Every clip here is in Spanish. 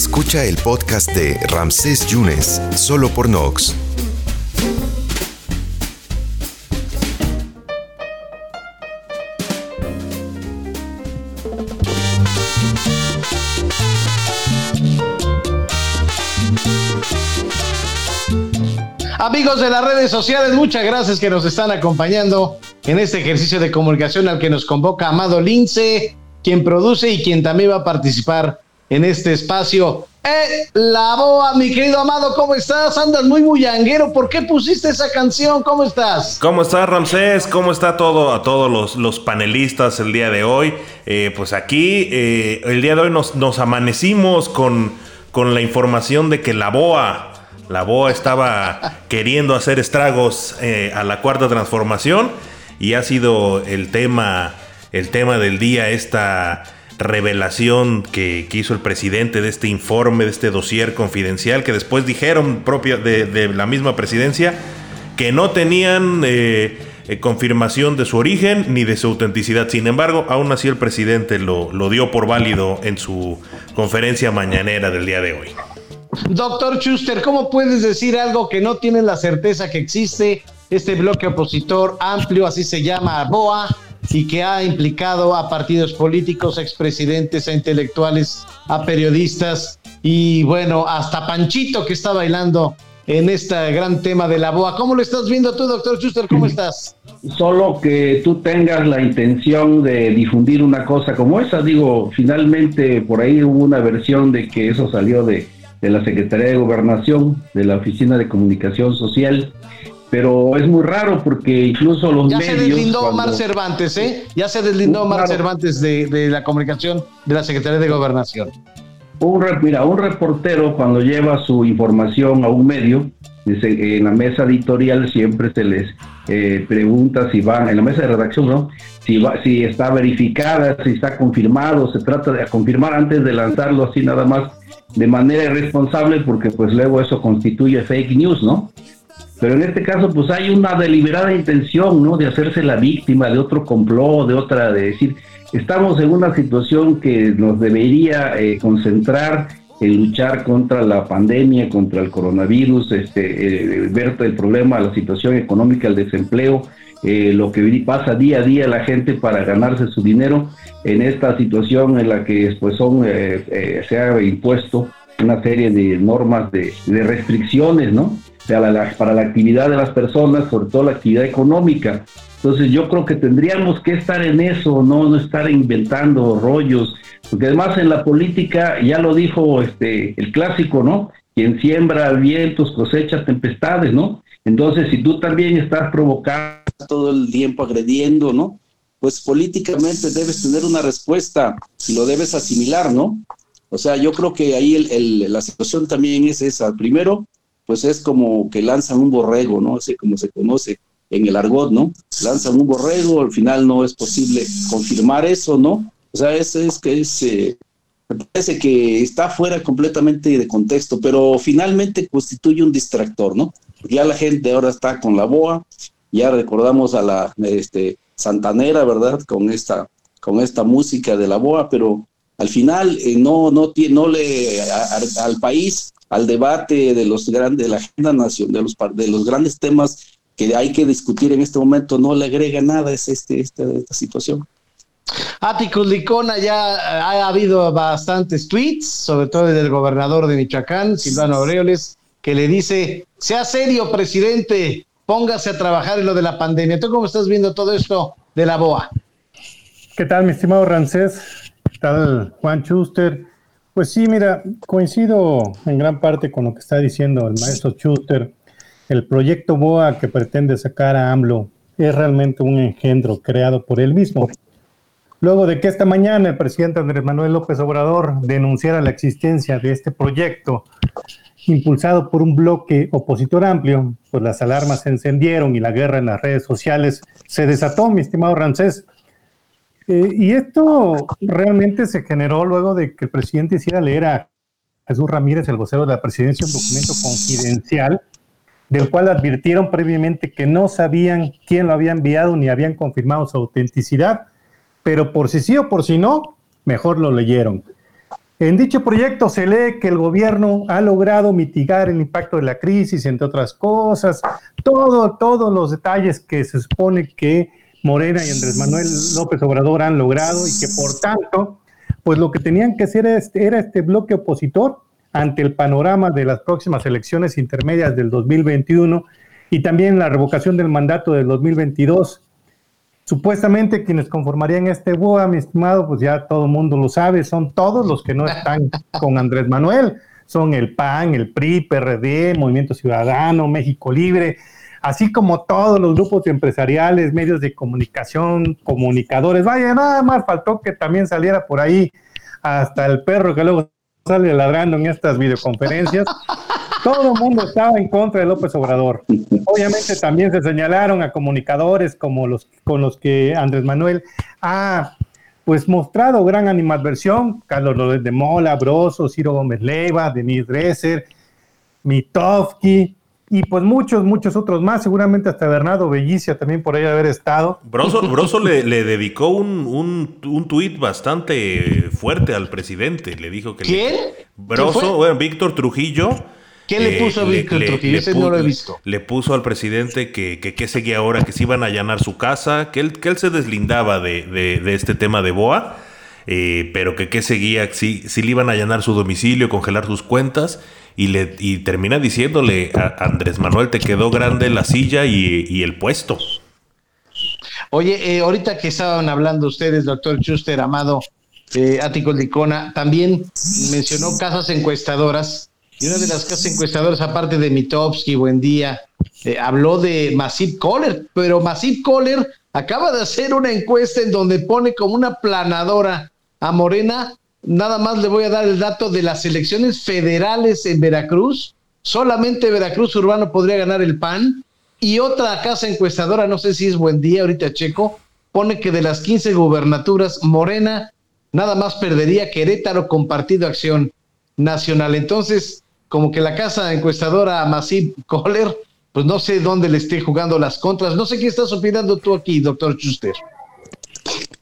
Escucha el podcast de Ramsés Yunes solo por Nox. Amigos de las redes sociales, muchas gracias que nos están acompañando en este ejercicio de comunicación al que nos convoca Amado Lince, quien produce y quien también va a participar en este espacio. Eh, la boa, mi querido Amado, ¿cómo estás? Andas muy bullanguero. ¿Por qué pusiste esa canción? ¿Cómo estás? ¿Cómo estás, Ramsés? ¿Cómo está todo a todos los, los panelistas el día de hoy? Eh, pues aquí, eh, el día de hoy nos, nos amanecimos con, con la información de que la boa la BOA estaba queriendo hacer estragos eh, a la cuarta transformación y ha sido el tema, el tema del día esta revelación que, hizo el presidente de este informe, de este dossier confidencial, que después dijeron propia de, la misma presidencia que no tenían eh, confirmación de su origen ni de su autenticidad. Sin embargo, aún así el presidente lo dio por válido en su conferencia mañanera del día de hoy. Doctor Schuster, ¿cómo puedes decir algo que no tienes la certeza que existe este bloque opositor amplio, así se llama BOA, y que ha implicado a partidos políticos, a expresidentes, a intelectuales, a periodistas y bueno, hasta Panchito que está bailando en este gran tema de la BOA. ¿Cómo lo estás viendo tú, doctor Schuster? ¿Cómo estás? Solo que tú tengas la intención de difundir una cosa como esa, digo, finalmente por ahí hubo una versión de que eso salió de de la Secretaría de Gobernación, de la Oficina de Comunicación Social, pero es muy raro porque incluso los ya medios... Ya se deslindó Omar Cervantes, ¿eh? Ya se deslindó Omar Cervantes de, la comunicación de la Secretaría de Gobernación. Un, mira, un reportero cuando lleva su información a un medio, en la mesa editorial siempre se les eh, pregunta si va, en la mesa de redacción, ¿no? Si, va, si está verificada, si está confirmado, se trata de confirmar antes de lanzarlo así nada más de manera irresponsable porque pues luego eso constituye fake news, ¿no? Pero en este caso pues hay una deliberada intención, ¿no? De hacerse la víctima de otro complot, de otra, de decir, estamos en una situación que nos debería eh, concentrar en luchar contra la pandemia, contra el coronavirus, este, eh, ver el problema, la situación económica, el desempleo, eh, lo que pasa día a día la gente para ganarse su dinero en esta situación en la que pues son eh, se ha impuesto una serie de normas de, restricciones no para la, actividad de las personas sobre todo la actividad económica entonces yo creo que tendríamos que estar en eso no no estar inventando rollos porque además en la política ya lo dijo este el clásico no quien siembra vientos cosecha tempestades no entonces, si tú también estás provocando todo el tiempo agrediendo, ¿no? Pues políticamente debes tener una respuesta y lo debes asimilar, ¿no? O sea, yo creo que ahí el, la situación también es esa. Primero, pues es como que lanzan un borrego, ¿no? Así como se conoce en el argot, ¿no? Lanzan un borrego, al final no es posible confirmar eso, ¿no? O sea, eso es que es, eh, parece que está fuera completamente de contexto, pero finalmente constituye un distractor, ¿no? Ya la gente ahora está con la boa, ya recordamos a la este, Santanera, ¿verdad? Con esta, con esta música de la boa, pero al final eh, no, no, no le al país, al debate de los grandes, de la agenda nacional, de los, de los grandes temas que hay que discutir en este momento, no le agrega nada es este, esta, esta situación. Aticus Licona ya ha habido bastantes tweets, sobre todo del gobernador de Michoacán, Silvano Aureoles, que le dice, sea serio, presidente, póngase a trabajar en lo de la pandemia. ¿Tú cómo estás viendo todo esto de la BOA? ¿Qué tal, mi estimado Rancés? ¿Qué tal, Juan Schuster? Pues sí, mira, coincido en gran parte con lo que está diciendo el maestro Schuster. El proyecto BOA que pretende sacar a AMLO es realmente un engendro creado por él mismo. Luego de que esta mañana el presidente Andrés Manuel López Obrador denunciara la existencia de este proyecto impulsado por un bloque opositor amplio, pues las alarmas se encendieron y la guerra en las redes sociales se desató, mi estimado Rancés. Eh, y esto realmente se generó luego de que el presidente hiciera leer a Jesús Ramírez, el vocero de la presidencia, un documento confidencial del cual advirtieron previamente que no sabían quién lo había enviado ni habían confirmado su autenticidad, pero por si sí o por si no, mejor lo leyeron. En dicho proyecto se lee que el gobierno ha logrado mitigar el impacto de la crisis, entre otras cosas, todo, todos los detalles que se supone que Morena y Andrés Manuel López Obrador han logrado y que por tanto, pues lo que tenían que hacer este, era este bloque opositor ante el panorama de las próximas elecciones intermedias del 2021 y también la revocación del mandato del 2022 Supuestamente quienes conformarían este BOA, mi estimado, pues ya todo el mundo lo sabe, son todos los que no están con Andrés Manuel. Son el PAN, el PRI, PRD, Movimiento Ciudadano, México Libre, así como todos los grupos empresariales, medios de comunicación, comunicadores. Vaya, nada más faltó que también saliera por ahí hasta el perro que luego sale ladrando en estas videoconferencias. Todo el mundo estaba en contra de López Obrador. Obviamente también se señalaron a comunicadores como los con los que Andrés Manuel ha pues mostrado gran animadversión, Carlos López de Mola, Broso, Ciro Gómez Leiva, Denis Dresser, Mitofsky, y pues muchos, muchos otros más, seguramente hasta Bernardo Bellicia también por ahí haber estado. Broso, Broso le, dedicó un, un, un tuit bastante fuerte al presidente, le dijo que... ¿Quién? Broso, bueno, Víctor Trujillo ¿Qué le eh, puso a Víctor Trujillo? Ese no lo he visto. Le puso al presidente que, que, seguía ahora, que se iban a allanar su casa, que él, que él se deslindaba de, de, este tema de Boa, eh, pero que qué seguía, si, si le iban a allanar su domicilio, congelar sus cuentas, y, le, y termina diciéndole a Andrés Manuel, te quedó grande la silla y, el puesto. Oye, eh, ahorita que estaban hablando ustedes, doctor Schuster, Amado, eh, Ático Licona, también mencionó casas encuestadoras y una de las casas encuestadoras, aparte de Mitowski, buen día, eh, habló de Massive Caller, pero Massive Caller acaba de hacer una encuesta en donde pone como una planadora a Morena. Nada más le voy a dar el dato de las elecciones federales en Veracruz. Solamente Veracruz Urbano podría ganar el PAN. Y otra casa encuestadora, no sé si es buen día, ahorita checo, pone que de las 15 gubernaturas, Morena nada más perdería Querétaro con Partido Acción Nacional. Entonces, como que la casa encuestadora Massive Kohler, pues no sé dónde le esté jugando las contras. No sé qué estás opinando tú aquí, doctor Schuster.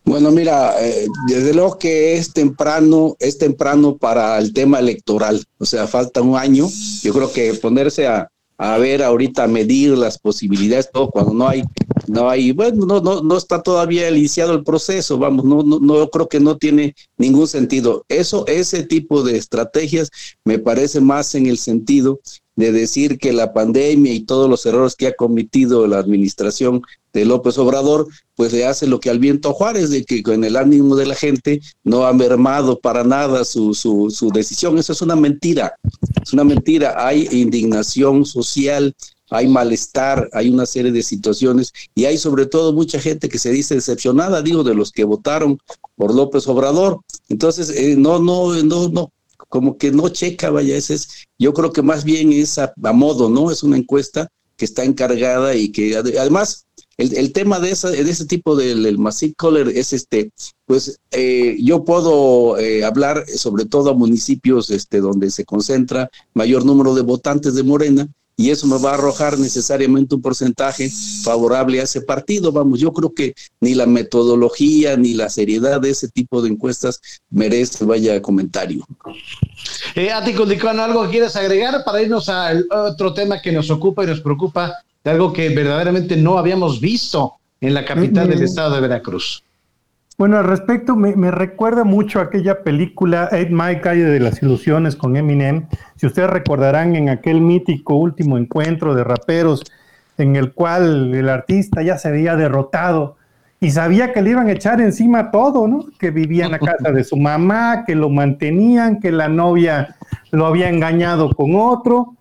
Bueno, mira, eh, desde luego que es temprano, es temprano para el tema electoral, o sea, falta un año. Yo creo que ponerse a, a ver ahorita, medir las posibilidades, todo cuando no hay, no hay, bueno, no, no, no está todavía iniciado el proceso, vamos, no, no, no creo que no tiene ningún sentido. Eso, ese tipo de estrategias me parece más en el sentido de decir que la pandemia y todos los errores que ha cometido la administración de López Obrador, pues le hace lo que al viento Juárez, de que con el ánimo de la gente no ha mermado para nada su, su, su decisión. Eso es una mentira, es una mentira. Hay indignación social, hay malestar, hay una serie de situaciones y hay sobre todo mucha gente que se dice decepcionada, digo, de los que votaron por López Obrador. Entonces, eh, no, no, no, no, como que no checa, vaya, ese es, yo creo que más bien es a, modo, ¿no? Es una encuesta que está encargada y que además el, tema de, esa, de ese tipo del, del Massive es este, pues eh, yo puedo eh, hablar sobre todo a municipios este, donde se concentra mayor número de votantes de Morena y eso me va a arrojar necesariamente un porcentaje favorable a ese partido. Vamos, yo creo que ni la metodología ni la seriedad de ese tipo de encuestas merece vaya comentario. Eh, Ático Licón, ¿algo quieres agregar para irnos al otro tema que nos ocupa y nos preocupa, de algo que verdaderamente no habíamos visto en la capital del estado de Veracruz? Bueno, al respecto, me, recuerda mucho aquella película Eight Mile Calle de las Ilusiones con Eminem. Si ustedes recordarán en aquel mítico último encuentro de raperos en el cual el artista ya se había derrotado y sabía que le iban a echar encima todo, ¿no? Que vivía en la casa de su mamá, que lo mantenían, que la novia lo había engañado con otro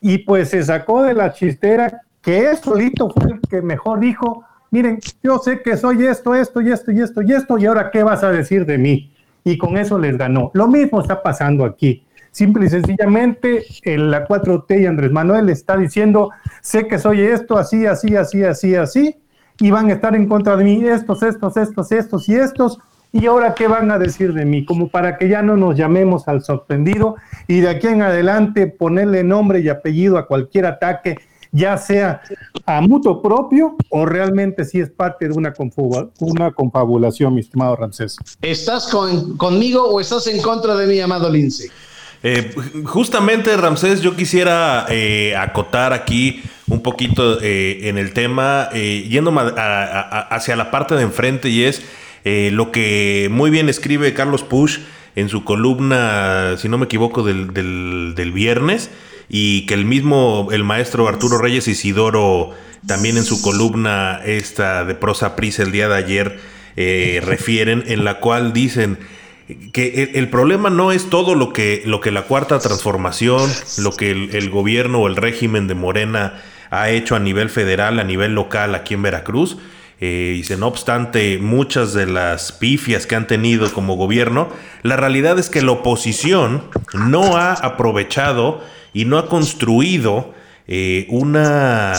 y pues se sacó de la chistera que él solito fue el que mejor dijo, miren, yo sé que soy esto, esto y esto y esto y esto, y ahora qué vas a decir de mí. Y con eso les ganó. Lo mismo está pasando aquí. Simple y sencillamente, en la 4T y Andrés Manuel está diciendo, sé que soy esto, así, así, así, así, así, y van a estar en contra de mí estos, estos, estos, estos y estos, y ahora qué van a decir de mí, como para que ya no nos llamemos al sorprendido y de aquí en adelante ponerle nombre y apellido a cualquier ataque ya sea a mutuo propio o realmente sí es parte de una, una confabulación, mi estimado Ramsés. ¿Estás conmigo o estás en contra de mi amado Lince? Eh, justamente, Ramsés, yo quisiera eh, acotar aquí un poquito eh, en el tema, yendo hacia la parte de enfrente, y es lo que muy bien escribe Carlos Push en su columna, si no me equivoco, del, del, viernes, y que el mismo, el maestro Arturo Reyes Isidoro, también en su columna esta de prosa prisa el día de ayer, refieren, en la cual dicen que el, problema no es todo lo que, lo que la cuarta transformación, lo que el, gobierno o el régimen de Morena ha hecho a nivel federal, a nivel local aquí en Veracruz. Eh, y no obstante muchas de las pifias que han tenido como gobierno, la realidad es que la oposición no ha aprovechado y no ha construido eh, una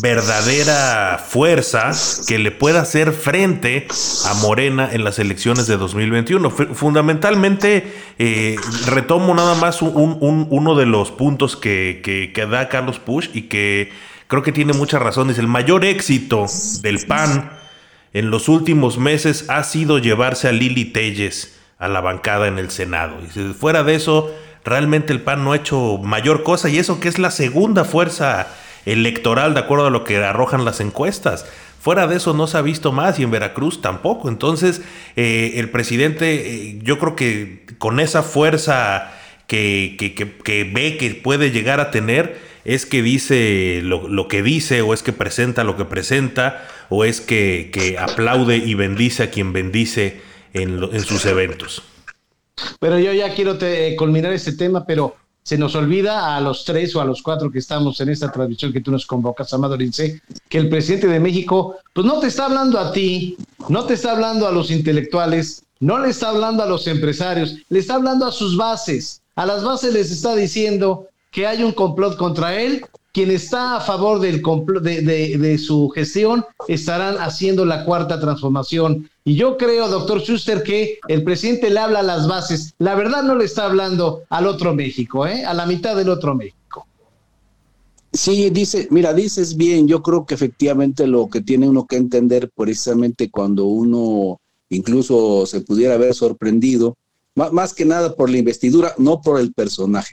verdadera fuerza que le pueda hacer frente a Morena en las elecciones de 2021. fundamentalmente, eh, retomo nada más uno de los puntos que, que, da Carlos Push y que creo que tiene mucha razón. Es el mayor éxito del PAN en los últimos meses ha sido llevarse a Lili Telles a la bancada en el Senado. Y fuera de eso, realmente el PAN no ha hecho mayor cosa y eso que es la segunda fuerza electoral de acuerdo a lo que arrojan las encuestas. Fuera de eso no se ha visto más y en Veracruz tampoco. Entonces eh, el presidente eh, yo creo que con esa fuerza que, ve que puede llegar a tener es que dice lo, que dice o es que presenta lo que presenta o es que, aplaude y bendice a quien bendice en, en sus eventos. Pero yo ya quiero te, culminar este tema, pero se nos olvida a los tres o a los cuatro que estamos en esta transmisión que tú nos convocas, Amado Lince, que el presidente de México, pues no te está hablando a ti, no te está hablando a los intelectuales, no le está hablando a los empresarios, le está hablando a sus bases. A las bases les está diciendo que hay un complot contra él quien está a favor del de, de, su gestión estarán haciendo la cuarta transformación. Y yo creo, doctor Schuster, que el presidente le habla a las bases. La verdad no le está hablando al otro México, ¿eh? a la mitad del otro México. Sí, dice, mira, dices bien, yo creo que efectivamente lo que tiene uno que entender precisamente cuando uno incluso se pudiera haber sorprendido, más que nada por la investidura, no por el personaje.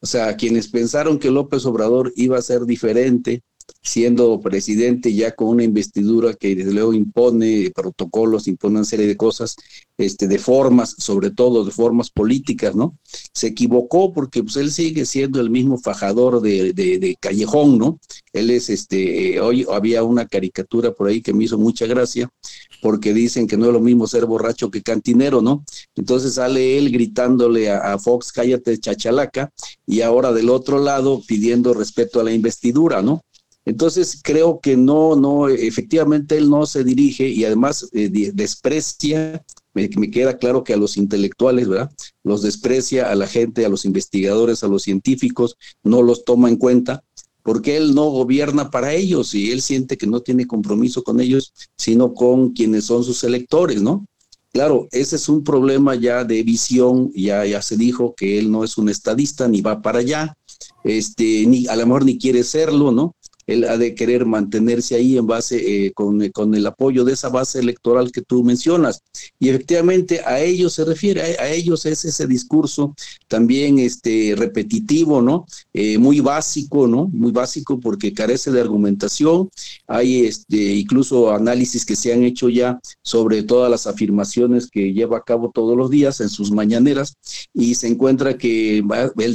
O sea, quienes pensaron que López Obrador iba a ser diferente, siendo presidente ya con una investidura que desde luego impone protocolos, impone una serie de cosas, este, de formas, sobre todo de formas políticas, ¿no? Se equivocó porque pues él sigue siendo el mismo fajador de, de, callejón, ¿no? Él es, este, hoy había una caricatura por ahí que me hizo mucha gracia, porque dicen que no es lo mismo ser borracho que cantinero, ¿no? Entonces sale él gritándole a, a Fox, cállate chachalaca, y ahora del otro lado pidiendo respeto a la investidura, ¿no? Entonces creo que no, no, efectivamente él no se dirige y además eh, desprecia, me, queda claro que a los intelectuales, ¿verdad? Los desprecia a la gente, a los investigadores, a los científicos, no los toma en cuenta porque él no gobierna para ellos y él siente que no tiene compromiso con ellos, sino con quienes son sus electores, ¿no? Claro, ese es un problema ya de visión, ya, ya se dijo que él no es un estadista ni va para allá, este, ni a lo mejor ni quiere serlo, ¿no? Él ha de querer mantenerse ahí en base, eh, con, con, el apoyo de esa base electoral que tú mencionas. Y efectivamente a ellos se refiere, a, ellos es ese discurso también este, repetitivo, ¿no? Eh, muy básico, ¿no? Muy básico porque carece de argumentación. Hay este, incluso análisis que se han hecho ya sobre todas las afirmaciones que lleva a cabo todos los días en sus mañaneras y se encuentra que el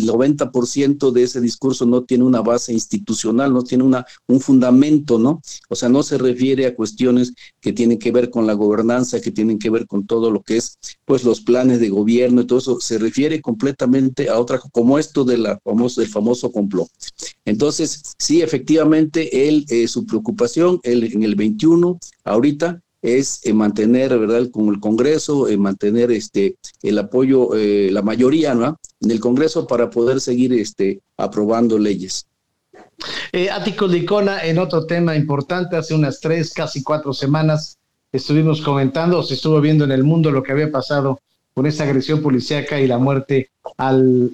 90% de ese discurso no tiene una base institucional, no tiene una un fundamento, ¿no? O sea, no se refiere a cuestiones que tienen que ver con la gobernanza, que tienen que ver con todo lo que es, pues, los planes de gobierno y todo eso, se refiere completamente a otra, como esto de la famoso, del famoso complot. Entonces, sí, efectivamente, él, eh, su preocupación él, en el 21, ahorita, es eh, mantener, ¿verdad?, con el Congreso, eh, mantener este, el apoyo, la mayoría, ¿no?, en el Congreso para poder seguir este, aprobando leyes. Eh, Ático Licona, en otro tema importante, hace unas tres, casi cuatro semanas, estuvimos comentando, se estuvo viendo en el mundo lo que había pasado con esa agresión policíaca y la muerte al,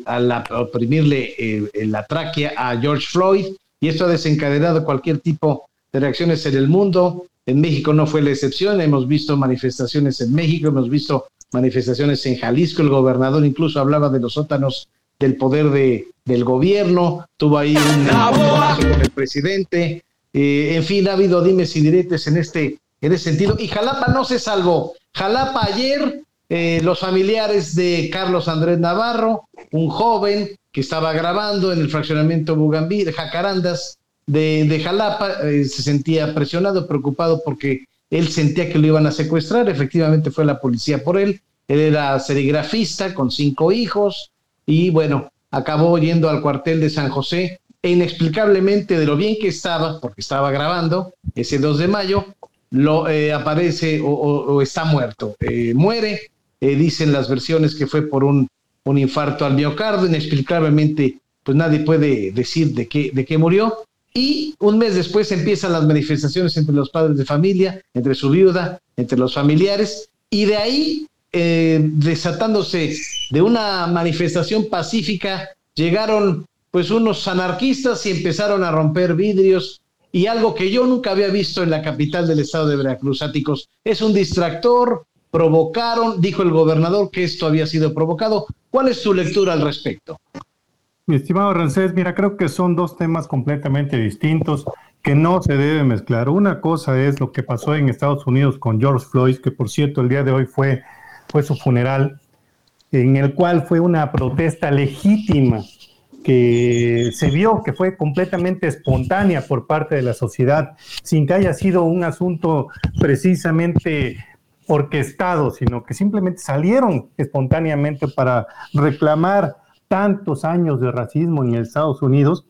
oprimirle eh, la tráquea a George Floyd. y esto ha desencadenado cualquier tipo de reacciones en el mundo. En México no fue la excepción, hemos visto manifestaciones en México, hemos visto manifestaciones en Jalisco, el gobernador incluso hablaba de los sótanos del poder de, del gobierno, tuvo ahí un con el presidente, eh, en fin, ha habido dimes y diretes en este, en ese sentido, y Jalapa no se salvó. Jalapa ayer, eh, los familiares de Carlos Andrés Navarro, un joven que estaba grabando en el fraccionamiento Bugambí, de Jacarandas de, de Jalapa, eh, se sentía presionado, preocupado porque él sentía que lo iban a secuestrar, efectivamente fue la policía por él, él era serigrafista con cinco hijos, y bueno, acabó yendo al cuartel de San José e inexplicablemente de lo bien que estaba, porque estaba grabando ese 2 de mayo, lo eh, aparece o, está muerto. Eh, muere, eh, dicen las versiones que fue por un, un infarto al miocardio, inexplicablemente pues nadie puede decir de qué, de qué murió. Y un mes después empiezan las manifestaciones entre los padres de familia, entre su viuda, entre los familiares, y de ahí eh, desatándose de una manifestación pacífica, llegaron pues unos anarquistas y empezaron a romper vidrios y algo que yo nunca había visto en la capital del estado de Veracruz, Áticos, es un distractor, provocaron, dijo el gobernador que esto había sido provocado. ¿Cuál es su lectura al respecto? Mi estimado Rancés, mira, creo que son dos temas completamente distintos que no se deben mezclar. Una cosa es lo que pasó en Estados Unidos con George Floyd, que por cierto el día de hoy fue fue su funeral, en el cual fue una protesta legítima que se vio que fue completamente espontánea por parte de la sociedad, sin que haya sido un asunto precisamente orquestado, sino que simplemente salieron espontáneamente para reclamar tantos años de racismo en Estados Unidos.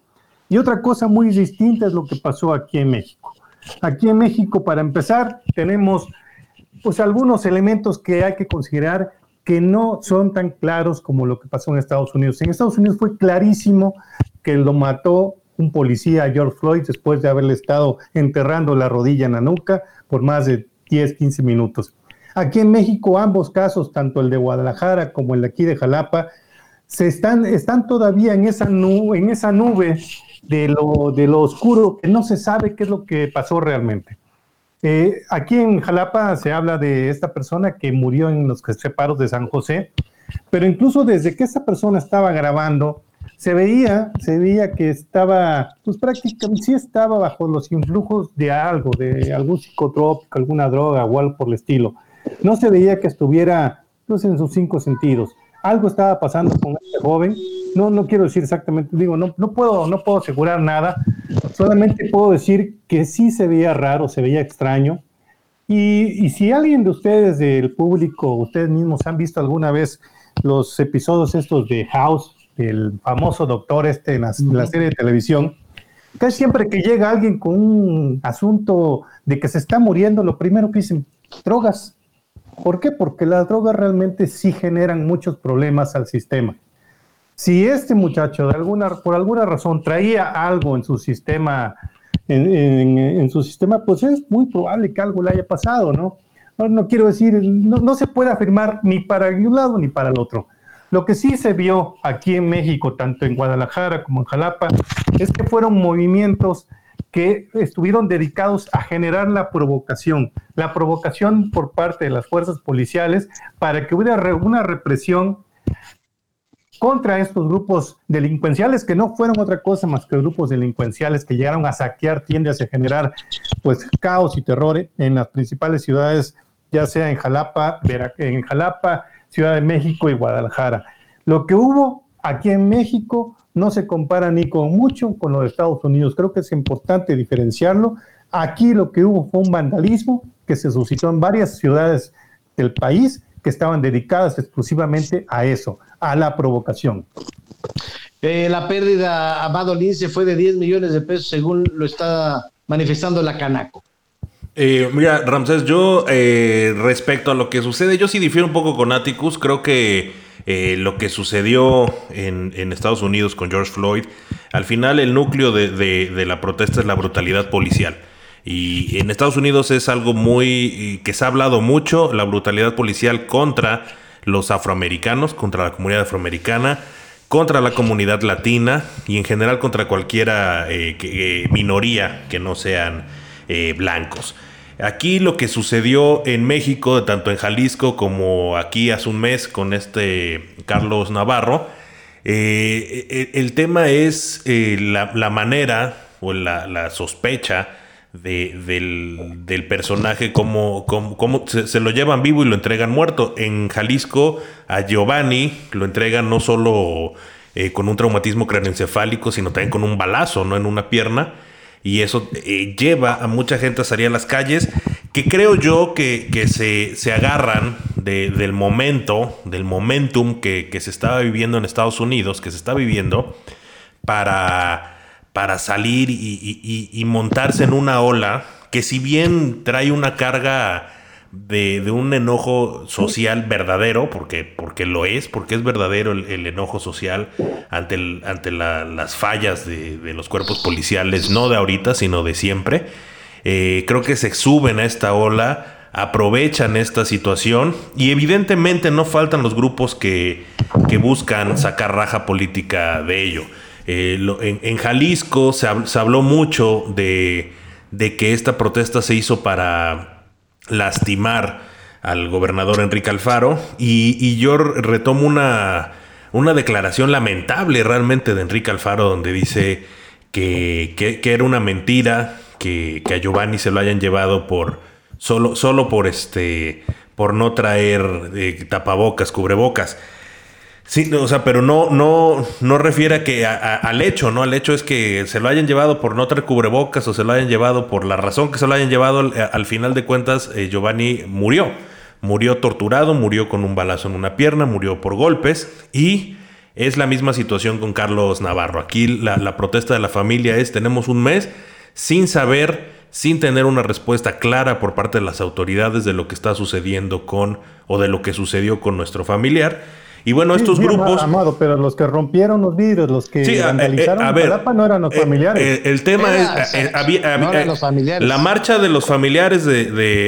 Y otra cosa muy distinta es lo que pasó aquí en México. Aquí en México, para empezar, tenemos pues algunos elementos que hay que considerar que no son tan claros como lo que pasó en Estados Unidos. En Estados Unidos fue clarísimo que lo mató un policía, George Floyd, después de haberle estado enterrando la rodilla en la nuca por más de 10, 15 minutos. Aquí en México, ambos casos, tanto el de Guadalajara como el de aquí de Jalapa, se están, están todavía en esa, nube, en esa nube de lo, de lo oscuro, que no se sabe qué es lo que pasó realmente. Eh, aquí en Jalapa se habla de esta persona que murió en los separos de San José, pero incluso desde que esta persona estaba grabando, se veía, se veía que estaba, pues prácticamente sí estaba bajo los influjos de algo, de algún psicotrópico, alguna droga o algo por el estilo. No se veía que estuviera pues, en sus cinco sentidos. Algo estaba pasando con este joven. No, no quiero decir exactamente, digo, no, no, puedo, no puedo asegurar nada, Solamente puedo decir que sí se veía raro, se veía extraño. Y, si alguien de ustedes del público, ustedes mismos han visto alguna vez los episodios estos de House, el famoso doctor este en la, serie de televisión, casi siempre que llega alguien con un asunto de que se está muriendo, lo primero que dicen, drogas. ¿Por qué? Porque las drogas realmente sí generan muchos problemas al sistema. Si este muchacho de alguna, por alguna razón traía algo en su sistema, en, su sistema, pues es muy probable que algo le haya pasado, ¿no? No, quiero decir, no, se puede afirmar ni para un lado ni para el otro. Lo que sí se vio aquí en México, tanto en Guadalajara como en Jalapa, es que fueron movimientos que estuvieron dedicados a generar la provocación, la provocación por parte de las fuerzas policiales para que hubiera una represión contra estos grupos delincuenciales que no fueron otra cosa más que grupos delincuenciales que llegaron a saquear tiendas y generar pues caos y terror en las principales ciudades, ya sea en Jalapa, en Jalapa, Ciudad de México y Guadalajara. Lo que hubo aquí en México no se compara ni con mucho con lo de Estados Unidos. Creo que es importante diferenciarlo. Aquí lo que hubo fue un vandalismo que se suscitó en varias ciudades del país que estaban dedicadas exclusivamente a eso, a la provocación. Eh, la pérdida, Amado Lince, fue de 10 millones de pesos, según lo está manifestando la Canaco. Eh, mira, Ramsés, yo eh, respecto a lo que sucede, yo sí difiero un poco con Atticus. Creo que lo que sucedió en, Estados Unidos con George Floyd, al final el núcleo de la protesta es la brutalidad policial. Y en Estados Unidos es algo muy que se ha hablado mucho, la brutalidad policial contra los afroamericanos, contra la comunidad afroamericana, contra la comunidad latina y en general contra cualquiera eh, minoría que no sean blancos. Aquí lo que sucedió en México, tanto en Jalisco como aquí hace un mes con este Carlos Navarro, eh, el, tema es eh, la, manera o la, sospecha del, personaje, como se, lo llevan vivo y lo entregan muerto. En Jalisco a Giovanni lo entregan no solo eh, con un traumatismo craneoencefálico, sino también con un balazo ¿no? en una pierna y eso eh, lleva a mucha gente a salir a las calles que creo yo que, se, agarran del momento, del momentum que, se estaba viviendo en Estados Unidos, que se está viviendo, para, para salir y montarse en una ola que si bien trae una carga de, un enojo social verdadero, porque, porque lo es, porque es verdadero el, enojo social ante, ante las fallas de, los cuerpos policiales, no de ahorita, sino de siempre. Eh, creo que se suben a esta ola, aprovechan esta situación y evidentemente no faltan los grupos que, buscan sacar raja política de ello. Eh, en, Jalisco se, habló mucho de, que esta protesta se hizo para lastimar al gobernador Enrique Alfaro y, yo retomo una, declaración lamentable realmente de Enrique Alfaro donde dice que, que, era una mentira que, que, a Giovanni se lo hayan llevado por solo, solo por este por no traer eh, tapabocas, cubrebocas. Sí, o sea, pero no, no, no refiere a que al hecho, ¿no? Al hecho es que se lo hayan llevado por no traer cubrebocas o se lo hayan llevado por la razón que se lo hayan llevado. Al, final de cuentas, eh, Giovanni murió. Murió torturado, murió con un balazo en una pierna, murió por golpes y es la misma situación con Carlos Navarro. Aquí la, la protesta de la familia es, tenemos un mes sin saber, sin tener una respuesta clara por parte de las autoridades de lo que está sucediendo con o de lo que sucedió con nuestro familiar y bueno, estos grupos. Amado, pero los que rompieron los vidrios, los que sí, vandalizaron a, ver, no eran los eh, familiares. Eh, el tema es. Eh, había, los familiares. La marcha de los familiares de,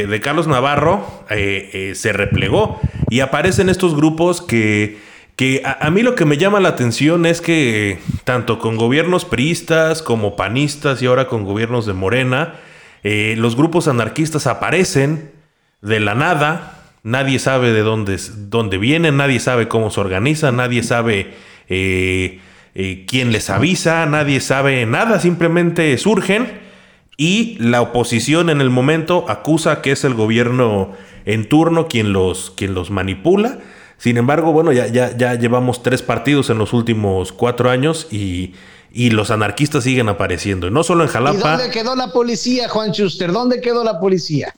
de, Carlos Navarro se replegó. Y aparecen estos grupos que. que a, mí lo que me llama la atención es que tanto con gobiernos priistas como panistas y ahora con gobiernos de Morena, los grupos anarquistas aparecen de la nada Nadie sabe de dónde, dónde vienen, nadie sabe cómo se organiza, nadie sabe eh, eh, quién les avisa, nadie sabe nada, simplemente surgen y la oposición en el momento acusa que es el gobierno en turno quien los, quien los manipula. Sin embargo, bueno, ya, ya, ya llevamos tres partidos en los últimos cuatro años y, y los anarquistas siguen apareciendo. no solo en Jalapa. ¿Y dónde quedó la policía, Juan Schuster? ¿Dónde quedó la policía?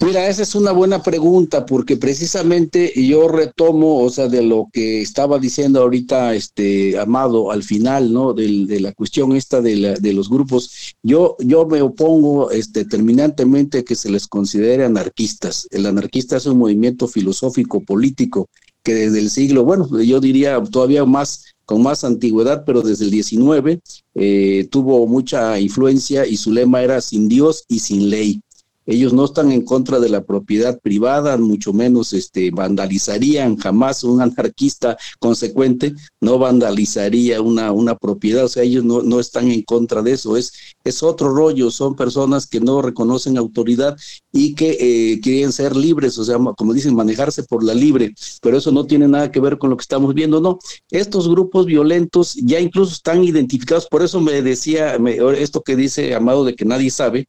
Mira, esa es una buena pregunta porque precisamente yo retomo, o sea, de lo que estaba diciendo ahorita este Amado al final, ¿no? De, de la cuestión esta de, de, los grupos. Yo, yo me opongo este, terminantemente que se les considere anarquistas. El anarquista es un movimiento filosófico político que desde el siglo, bueno, yo diría todavía más con más antigüedad, pero desde el 19 eh, tuvo mucha influencia y su lema era sin Dios y sin ley. Ellos no están en contra de la propiedad privada, mucho menos este, vandalizarían jamás un anarquista consecuente, no vandalizaría una, una propiedad, o sea, ellos no, no están en contra de eso, es, es otro rollo, son personas que no reconocen autoridad y que eh, quieren ser libres, o sea, como dicen, manejarse por la libre, pero eso no tiene nada que ver con lo que estamos viendo, no. Estos grupos violentos ya incluso están identificados, por eso me decía esto que dice Amado de que nadie sabe,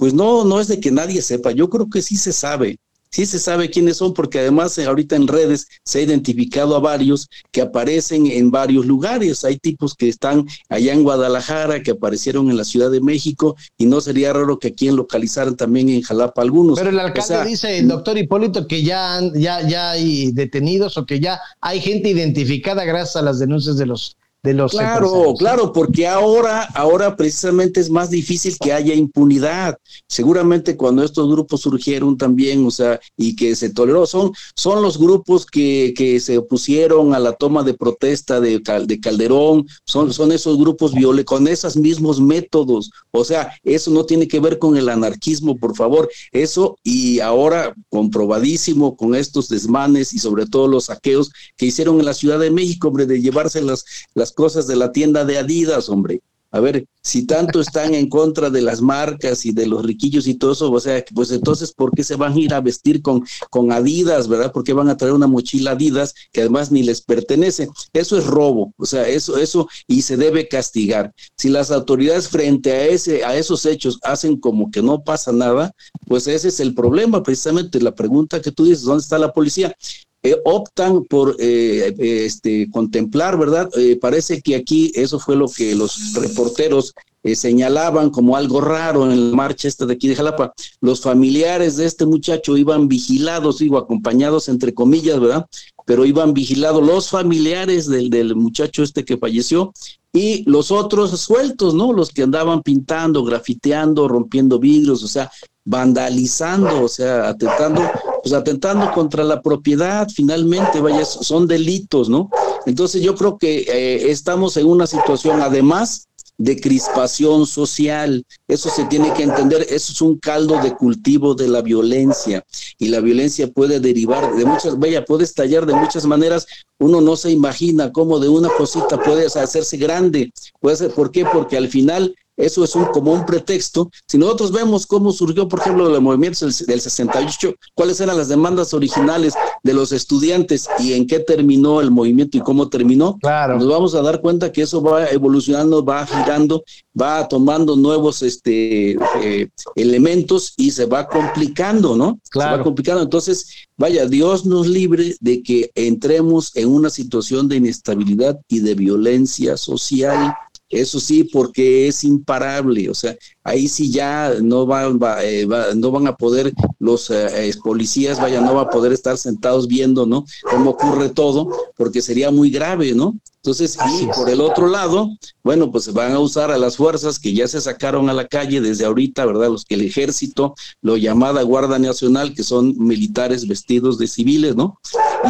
pues no, no es de que nadie sepa, yo creo que sí se sabe, sí se sabe quiénes son, porque además eh, ahorita en redes se ha identificado a varios que aparecen en varios lugares. Hay tipos que están allá en Guadalajara, que aparecieron en la Ciudad de México, y no sería raro que aquí localizaran también en Jalapa algunos. Pero el alcalde dice, el doctor Hipólito, que ya, ya, ya hay detenidos o que ya hay gente identificada gracias a las denuncias de los de los Claro, claro, porque ahora, ahora precisamente es más difícil que haya impunidad. Seguramente cuando estos grupos surgieron también, o sea, y que se toleró, son, son los grupos que, que se opusieron a la toma de protesta de, de Calderón, son, son esos grupos violentos, con esos mismos métodos. O sea, eso no tiene que ver con el anarquismo, por favor. Eso, y ahora comprobadísimo con estos desmanes y sobre todo los saqueos que hicieron en la Ciudad de México, hombre, de llevarse las, las cosas de la tienda de Adidas, hombre. A ver, si tanto están en contra de las marcas y de los riquillos y todo eso, o sea, pues entonces, ¿por qué se van a ir a vestir con, con Adidas, verdad? ¿Por qué van a traer una mochila Adidas que además ni les pertenece? Eso es robo, o sea, eso, eso, y se debe castigar. Si las autoridades frente a, ese, a esos hechos hacen como que no pasa nada, pues ese es el problema, precisamente la pregunta que tú dices, ¿dónde está la policía? Eh, optan por eh, eh, este, contemplar, ¿verdad? parece que aquí eso fue lo que los reporteros señalaban como algo raro en la marcha esta de aquí de Jalapa. Los familiares de este muchacho iban vigilados, digo, acompañados entre comillas, ¿verdad? Pero iban vigilados los familiares del, del muchacho este que falleció y los otros sueltos, ¿no? Los que andaban pintando, grafiteando, rompiendo vidrios, o sea, vandalizando, o sea, atentando, pues atentando contra la propiedad, finalmente, vaya, son delitos, ¿no? Entonces yo creo que eh, estamos en una situación, además de crispación social, eso se tiene que entender, eso es un caldo de cultivo de la violencia y la violencia puede derivar de muchas, vaya, puede estallar de muchas maneras, uno no se imagina cómo de una cosita puede hacerse grande, puede ser, ¿por qué? Porque al final eso es un, como un pretexto. Si nosotros vemos cómo surgió, por ejemplo, el movimiento del 68, cuáles eran las demandas originales de los estudiantes y en qué terminó el movimiento y cómo terminó, claro. nos vamos a dar cuenta que eso va evolucionando, va girando, va tomando nuevos este, eh, elementos y se va complicando, ¿no? Claro. Se va complicando. Entonces, vaya, Dios nos libre de que entremos en una situación de inestabilidad y de violencia social eso sí, porque es imparable, o sea, ahí sí ya no van, eh, no van a poder los eh, policías, vaya, no va a poder estar sentados viendo, ¿no? Cómo ocurre todo, porque sería muy grave, ¿no? Entonces, y por el otro lado, bueno, pues van a usar a las fuerzas que ya se sacaron a la calle desde ahorita, ¿verdad? Los que el ejército, lo llamada Guardia Nacional, que son militares vestidos de civiles, ¿no?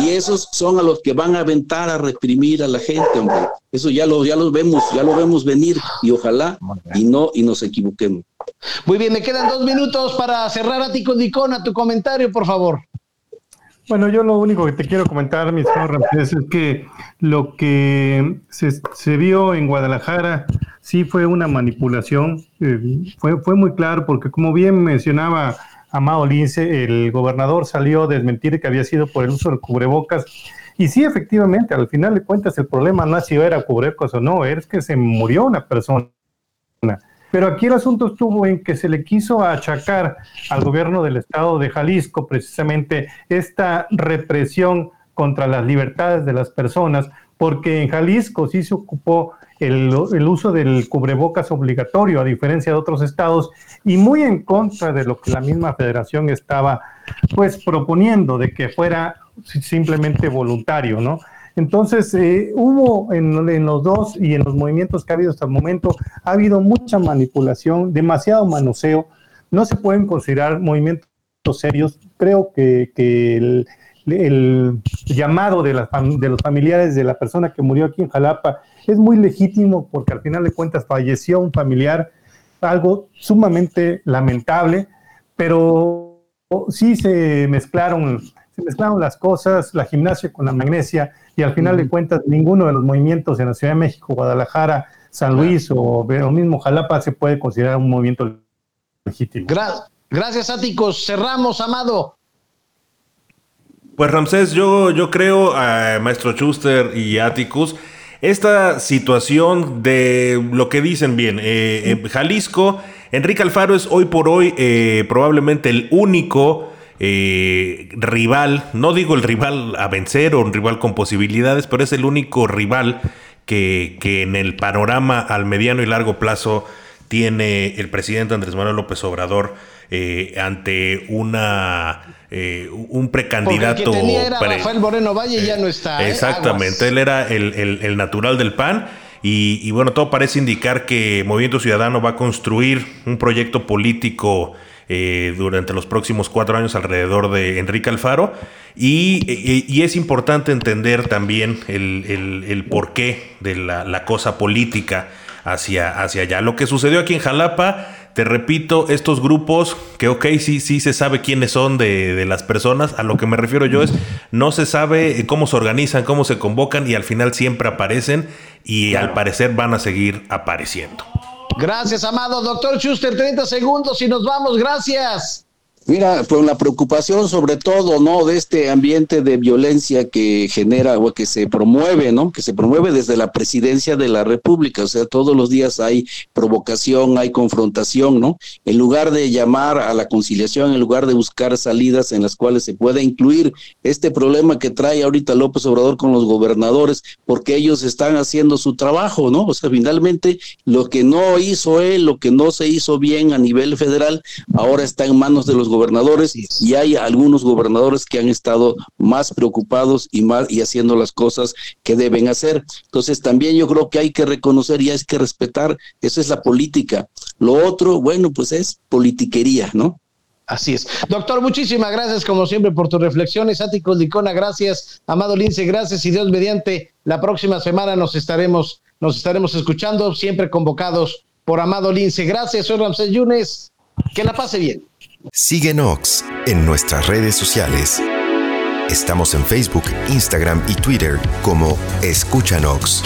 Y esos son a los que van a aventar a reprimir a la gente, hombre. Eso ya lo, ya lo vemos, ya lo vemos venir y ojalá y no, y nos equivoquemos. Muy bien, me quedan dos minutos para cerrar a ti con a tu comentario, por favor. Bueno, yo lo único que te quiero comentar, mis es que lo que se, vio en Guadalajara sí fue una manipulación, eh, fue, fue muy claro, porque como bien mencionaba Amado Lince, el gobernador salió a desmentir que había sido por el uso de cubrebocas. Y sí, efectivamente, al final de cuentas, el problema no es si era cubrebocas o no, es que se murió una persona. Pero aquí el asunto estuvo en que se le quiso achacar al gobierno del estado de Jalisco precisamente esta represión contra las libertades de las personas, porque en Jalisco sí se ocupó el, uso del cubrebocas obligatorio, a diferencia de otros estados, y muy en contra de lo que la misma federación estaba pues proponiendo, de que fuera simplemente voluntario, ¿no? Entonces, eh, hubo en, los dos y en los movimientos que ha habido hasta el momento, ha habido mucha manipulación, demasiado manoseo. No se pueden considerar movimientos serios. Creo que, el, llamado de, de los familiares de la persona que murió aquí en Jalapa es muy legítimo porque al final de cuentas falleció un familiar, algo sumamente lamentable, pero sí se mezclaron se mezclaron las cosas, la gimnasia con la magnesia, y al final de cuentas ninguno de los movimientos en la Ciudad de México, Guadalajara, San Luis o lo mismo Jalapa se puede considerar un movimiento legítimo. gracias, Áticos. Cerramos, Amado. Pues Ramsés, yo, yo creo, a maestro Schuster y Atticus, esta situación de lo que dicen bien, eh, Jalisco, Enrique Alfaro es hoy por hoy eh, probablemente el único eh, rival, no digo el rival a vencer o un rival con posibilidades, pero es el único rival que, en el panorama al mediano y largo plazo tiene el presidente Andrés Manuel López Obrador eh, ante una eh, un precandidato. El que era Rafael Moreno Valle y ya no está. Exactamente, él era el, el, natural del PAN Y, bueno, todo parece indicar que Movimiento Ciudadano va a construir un proyecto político eh, durante los próximos cuatro años alrededor de Enrique Alfaro. Y, es importante entender también el, porqué de la, cosa política hacia, hacia allá. Lo que sucedió aquí en Jalapa te repito, estos grupos, que ok, sí, sí se sabe quiénes son de, las personas, a lo que me refiero yo es, no se sabe cómo se organizan, cómo se convocan y al final siempre aparecen y al parecer van a seguir apareciendo. Gracias, amado. Doctor Schuster, 30 segundos y nos vamos. Gracias. Mira, pues la preocupación sobre todo, ¿no? De este ambiente de violencia que genera o que se promueve, ¿no? Que se promueve desde la presidencia de la República, o sea, todos los días hay provocación, hay confrontación, ¿no? En lugar de llamar a la conciliación, en lugar de buscar salidas en las cuales se pueda incluir este problema que trae ahorita López Obrador con los gobernadores, porque ellos están haciendo su trabajo, ¿no? O sea, finalmente lo que no hizo él, lo que no se hizo bien a nivel federal, ahora está en manos de los gobernadores gobernadores y hay algunos gobernadores que han estado más preocupados y más y haciendo las cosas que deben hacer. Entonces también yo creo que hay que reconocer y hay que respetar, eso es la política. Lo otro, bueno, pues es politiquería, ¿no? Así es. Doctor, muchísimas gracias como siempre por tus reflexiones. Áticos Licona, gracias. Amado Lince, gracias. Y Dios mediante, la próxima semana nos estaremos, nos estaremos escuchando, siempre convocados por Amado Lince. Gracias, soy Ramsés Yunes. Que la pase bien. Síguenos en nuestras redes sociales. Estamos en Facebook, Instagram y Twitter como Escúchanos.